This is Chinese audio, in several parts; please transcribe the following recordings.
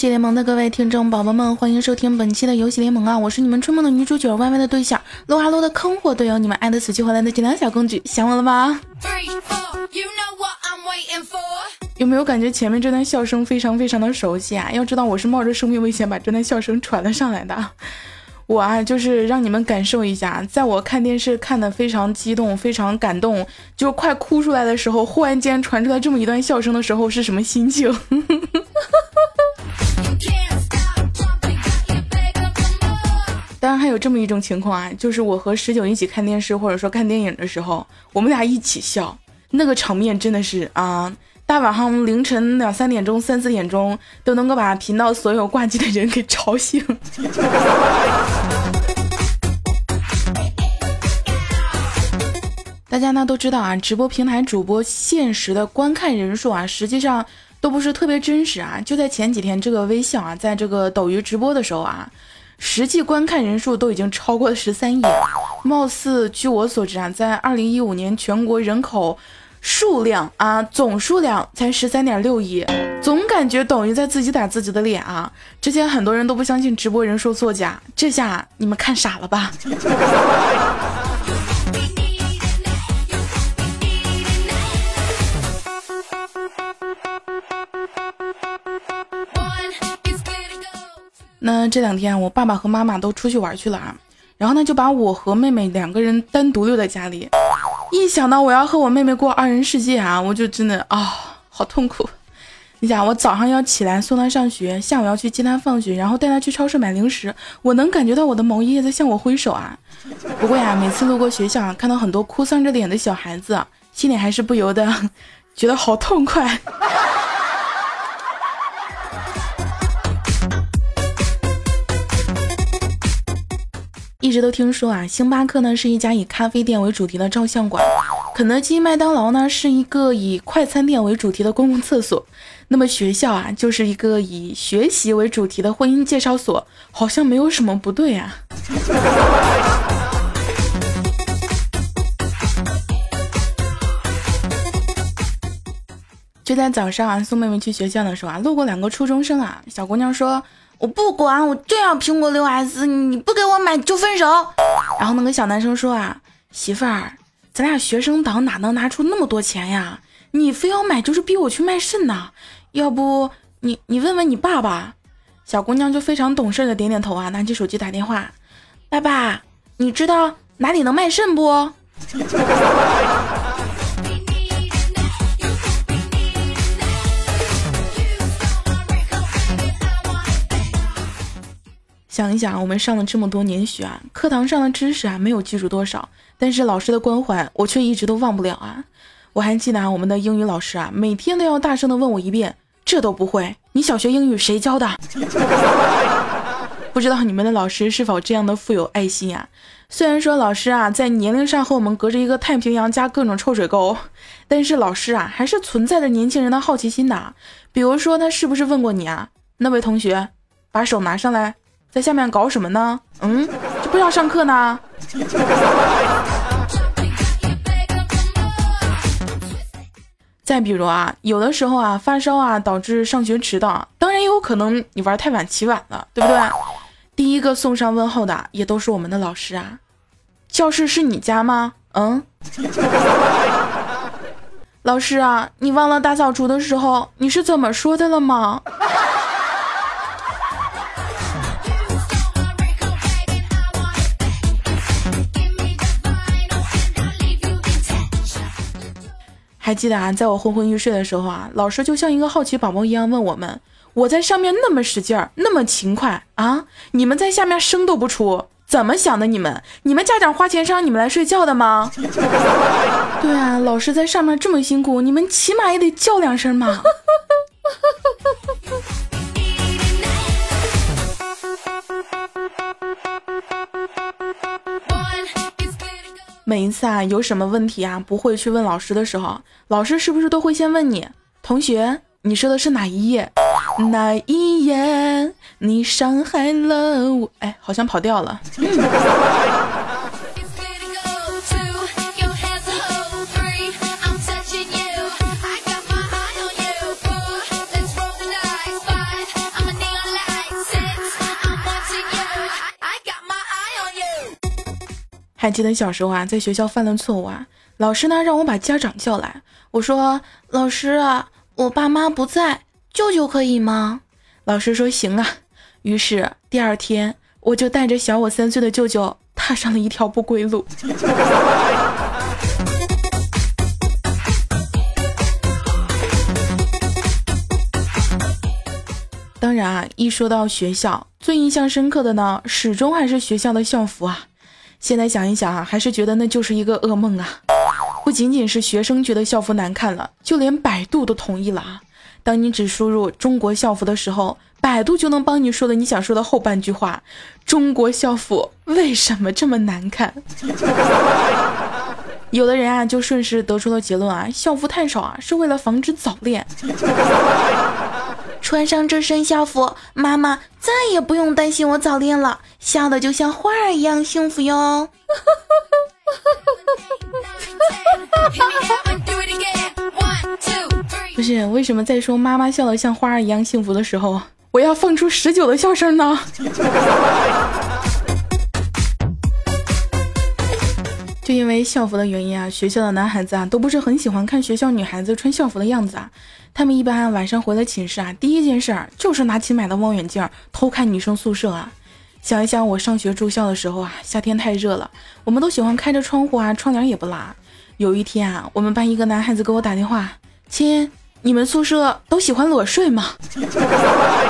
游戏联盟的各位听众宝宝们，欢迎收听本期的游戏联盟啊！我是你们春梦的女主角歪歪的对象，撸啊撸的坑货队友，你们爱的死去活来的锦良小公举，想我了吗？有没有感觉前面这段笑声非常非常的熟悉啊？要知道我是冒着生命危险把这段笑声传了上来的。我啊，就是让你们感受一下，在我看电视看的非常激动、非常感动，就快哭出来的时候，忽然间传出来这么一段笑声的时候是什么心情？当然还有这么一种情况啊，就是我和十九一起看电视或者说看电影的时候，我们俩一起笑，那个场面真的是啊。大晚上凌晨两三点钟、三四点钟都能够把频道所有挂机的人给吵醒。大家呢都知道啊，直播平台主播现实的观看人数啊，实际上都不是特别真实啊。就在前几天，这个微笑啊，在这个抖音直播的时候啊，实际观看人数都已经超过了十三亿。貌似据我所知啊，在二零一五年全国人口。数量啊，总数量才十三点六亿，总感觉抖音在自己打自己的脸啊！之前很多人都不相信直播人数作假，这下你们看傻了吧？那这两天我爸爸和妈妈都出去玩去了啊，然后呢就把我和妹妹两个人单独留在家里。一想到我要和我妹妹过二人世界啊，我就真的啊，好痛苦。你想，我早上要起来送她上学，下午要去接她放学，然后带她去超市买零食，我能感觉到我的毛爷爷在向我挥手啊。不过呀，每次路过学校啊，看到很多哭丧着脸的小孩子，心里还是不由得 觉得好痛快。一直都听说啊，星巴克呢是一家以咖啡店为主题的照相馆，肯德基、麦当劳呢是一个以快餐店为主题的公共厕所，那么学校啊就是一个以学习为主题的婚姻介绍所，好像没有什么不对啊。就在早上啊，送妹妹去学校的时候啊，路过两个初中生啊，小姑娘说。我不管，我就要苹果六 S，你不给我买就分手。然后那个小男生说啊，媳妇儿，咱俩学生党哪能拿出那么多钱呀？你非要买就是逼我去卖肾呐？要不你你问问你爸爸。小姑娘就非常懂事的点点头啊，拿起手机打电话，爸爸，你知道哪里能卖肾不？想一想，我们上了这么多年学啊，课堂上的知识啊没有记住多少，但是老师的关怀我却一直都忘不了啊。我还记得啊，我们的英语老师啊，每天都要大声的问我一遍，这都不会，你小学英语谁教的？不知道你们的老师是否这样的富有爱心啊？虽然说老师啊在年龄上和我们隔着一个太平洋加各种臭水沟，但是老师啊还是存在着年轻人的好奇心的。比如说他是不是问过你啊？那位同学，把手拿上来。在下面搞什么呢？嗯，这不要上课呢。再比如啊，有的时候啊发烧啊导致上学迟到，当然也有可能你玩太晚起晚了，对不对？第一个送上问候的也都是我们的老师啊。教室是你家吗？嗯。老师啊，你忘了大扫除的时候你是怎么说的了吗？还记得啊，在我昏昏欲睡的时候啊，老师就像一个好奇宝宝一样问我们：“我在上面那么使劲儿，那么勤快啊，你们在下面声都不出，怎么想的？你们，你们家长花钱让你们来睡觉的吗？” 对啊，老师在上面这么辛苦，你们起码也得叫两声嘛。每一次啊，有什么问题啊，不会去问老师的时候，老师是不是都会先问你，同学，你说的是哪一页？哪一页？你伤害了我？哎，好像跑调了。还记得小时候啊，在学校犯了错误啊，老师呢让我把家长叫来，我说老师啊，我爸妈不在，舅舅可以吗？老师说行啊。于是第二天，我就带着小我三岁的舅舅踏上了一条不归路。当然啊，一说到学校，最印象深刻的呢，始终还是学校的校服啊。现在想一想啊，还是觉得那就是一个噩梦啊。不仅仅是学生觉得校服难看了，就连百度都同意了啊。当你只输入“中国校服”的时候，百度就能帮你说的你想说的后半句话：中国校服为什么这么难看？有的人啊，就顺势得出了结论啊，校服太少啊，是为了防止早恋。穿上这身校服，妈妈再也不用担心我早恋了，笑的就像花儿一样幸福哟。不是，为什么在说妈妈笑的像花儿一样幸福的时候，我要放出十九的笑声呢？就因为校服的原因啊，学校的男孩子啊都不是很喜欢看学校女孩子穿校服的样子啊。他们一般晚上回了寝室啊，第一件事儿就是拿起买的望远镜偷看女生宿舍啊。想一想我上学住校的时候啊，夏天太热了，我们都喜欢开着窗户啊，窗帘也不拉。有一天啊，我们班一个男孩子给我打电话：“亲，你们宿舍都喜欢裸睡吗？”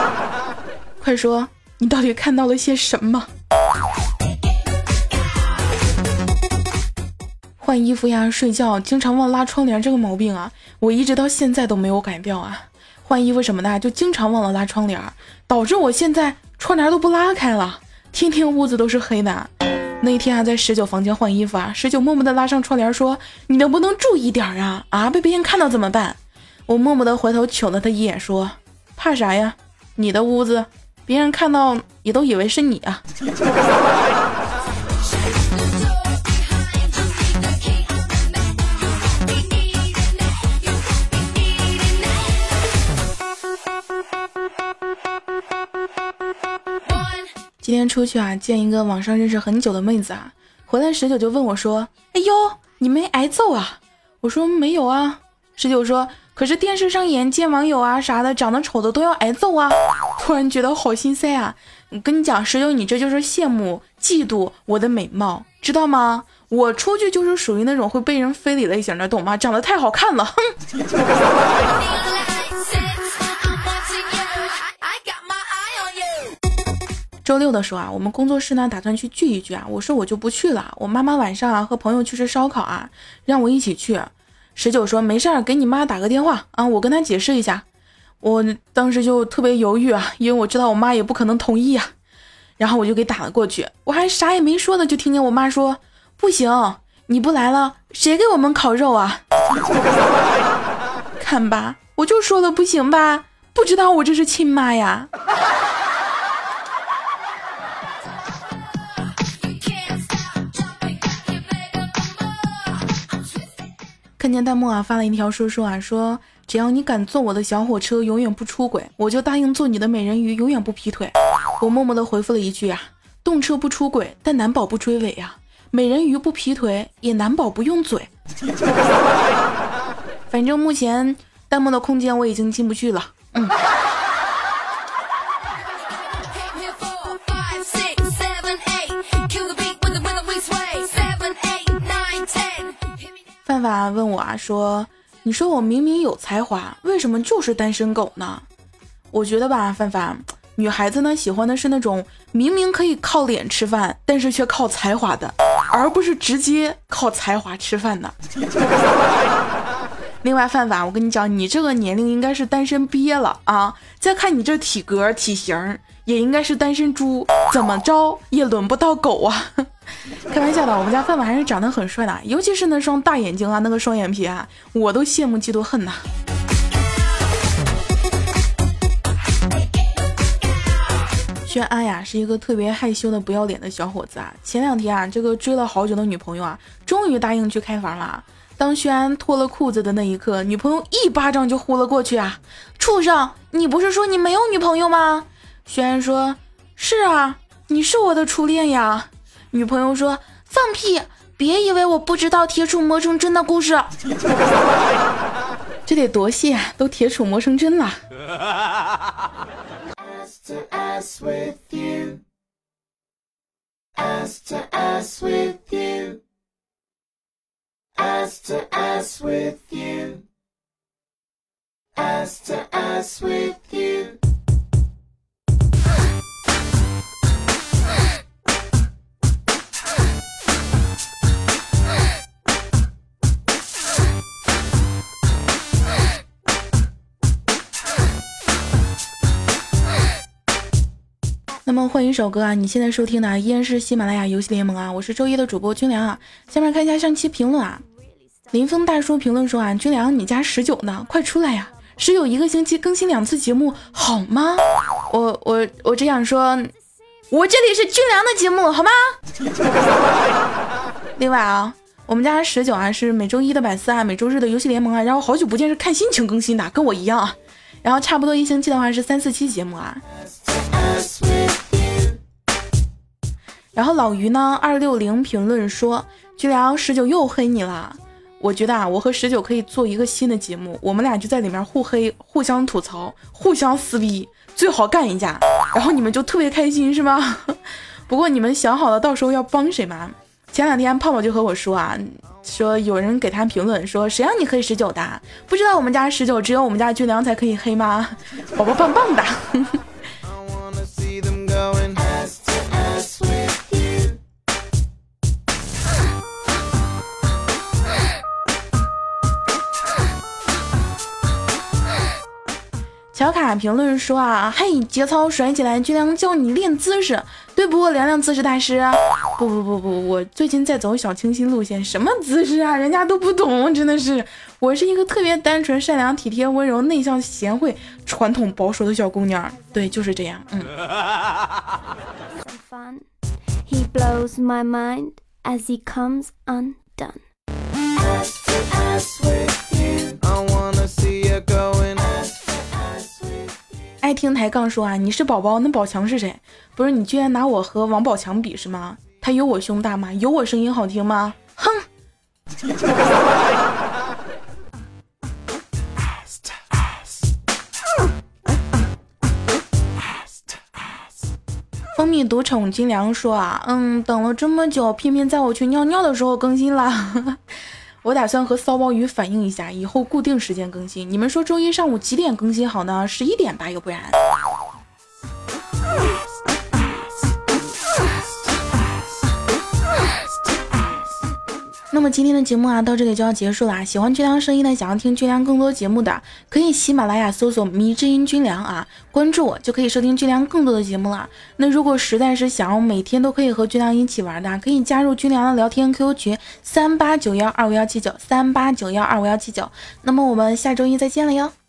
快说，你到底看到了些什么？换衣服呀，睡觉经常忘拉窗帘这个毛病啊，我一直到现在都没有改掉啊。换衣服什么的就经常忘了拉窗帘，导致我现在窗帘都不拉开了，天天屋子都是黑的。那天啊，在十九房间换衣服啊，十九默默的拉上窗帘说：“你能不能注意点啊？啊，被别人看到怎么办？”我默默的回头瞅了他一眼说：“怕啥呀？你的屋子，别人看到也都以为是你啊。”今天出去啊，见一个网上认识很久的妹子啊，回来十九就问我说：“哎呦，你没挨揍啊？”我说：“没有啊。”十九说：“可是电视上演见网友啊啥的，长得丑的都要挨揍啊。”突然觉得好心塞啊！我跟你讲，十九，你这就是羡慕、嫉妒我的美貌，知道吗？我出去就是属于那种会被人非礼类型的，懂吗？长得太好看了，哼。周六的时候啊，我们工作室呢打算去聚一聚啊。我说我就不去了，我妈妈晚上啊和朋友去吃烧烤啊，让我一起去。十九说没事儿，给你妈打个电话啊，我跟她解释一下。我当时就特别犹豫啊，因为我知道我妈也不可能同意啊。然后我就给打了过去，我还啥也没说呢，就听见我妈说不行，你不来了，谁给我们烤肉啊？看吧，我就说了不行吧，不知道我这是亲妈呀。看见弹幕啊，发了一条说说啊，说只要你敢坐我的小火车，永远不出轨，我就答应做你的美人鱼，永远不劈腿。我默默的回复了一句啊，动车不出轨，但难保不追尾呀；美人鱼不劈腿，也难保不用嘴。反正目前弹幕的空间我已经进不去了，嗯。范范问我啊，说：“你说我明明有才华，为什么就是单身狗呢？”我觉得吧，范范，女孩子呢喜欢的是那种明明可以靠脸吃饭，但是却靠才华的，而不是直接靠才华吃饭的。另外，范范，我跟你讲，你这个年龄应该是单身憋了啊！再看你这体格体型，也应该是单身猪，怎么着也轮不到狗啊！开玩笑的，我们家范范还是长得很帅的，尤其是那双大眼睛啊，那个双眼皮啊，我都羡慕嫉妒恨呐。轩安呀，是一个特别害羞的不要脸的小伙子啊。前两天啊，这个追了好久的女朋友啊，终于答应去开房了。当轩安脱了裤子的那一刻，女朋友一巴掌就呼了过去啊！畜生，你不是说你没有女朋友吗？轩安说：“是啊，你是我的初恋呀。”女朋友说：“放屁！别以为我不知道铁杵磨成针的故事。这得多谢，都铁杵磨成针了。那么换一首歌啊！你现在收听的依然是喜马拉雅游戏联盟啊！我是周一的主播军良啊！下面看一下上期评论啊！林峰大叔评论说啊，军良你家十九呢？快出来呀！十九一个星期更新两次节目好吗？我我我只想说，我这里是军良的节目好吗？另外啊，我们家十九啊是每周一的百思啊，每周日的游戏联盟啊，然后好久不见是看心情更新的，跟我一样啊。然后差不多一星期的话是三四期节目啊。然后老于呢？二六零评论说：“居良十九又黑你了。”我觉得啊，我和十九可以做一个新的节目，我们俩就在里面互黑、互相吐槽、互相撕逼，最好干一架，然后你们就特别开心，是吗？不过你们想好了到时候要帮谁吗？前两天泡泡就和我说啊，说有人给他评论说：“谁让你黑十九的？不知道我们家十九只有我们家军良才可以黑吗？”宝宝棒棒的。小卡评论说啊，嘿，节操甩起来，军良教你练姿势，对不？凉凉姿势大师，不不不不，我最近在走小清新路线，什么姿势啊？人家都不懂，真的是，我是一个特别单纯、善良、体贴、温柔、内向、贤惠、传统保守的小姑娘，对，就是这样，嗯。爱听抬杠说啊，你是宝宝，那宝强是谁？不是你居然拿我和王宝强比是吗？他有我胸大吗？有我声音好听吗？哼！蜂蜜独宠金良说啊，嗯，等了这么久，偏偏在我去尿尿的时候更新了。我打算和骚包鱼反映一下，以后固定时间更新。你们说周一上午几点更新好呢？十一点吧，要不然。么今天的节目啊，到这里就要结束了。喜欢军良声音的，想要听军良更多节目的，可以喜马拉雅搜索“迷之音军良”啊，关注我就可以收听军良更多的节目了。那如果实在是想要每天都可以和军良一起玩的，可以加入军良的聊天 QQ 群三八九幺二五幺七九三八九幺二五幺七九。那么我们下周一再见了哟。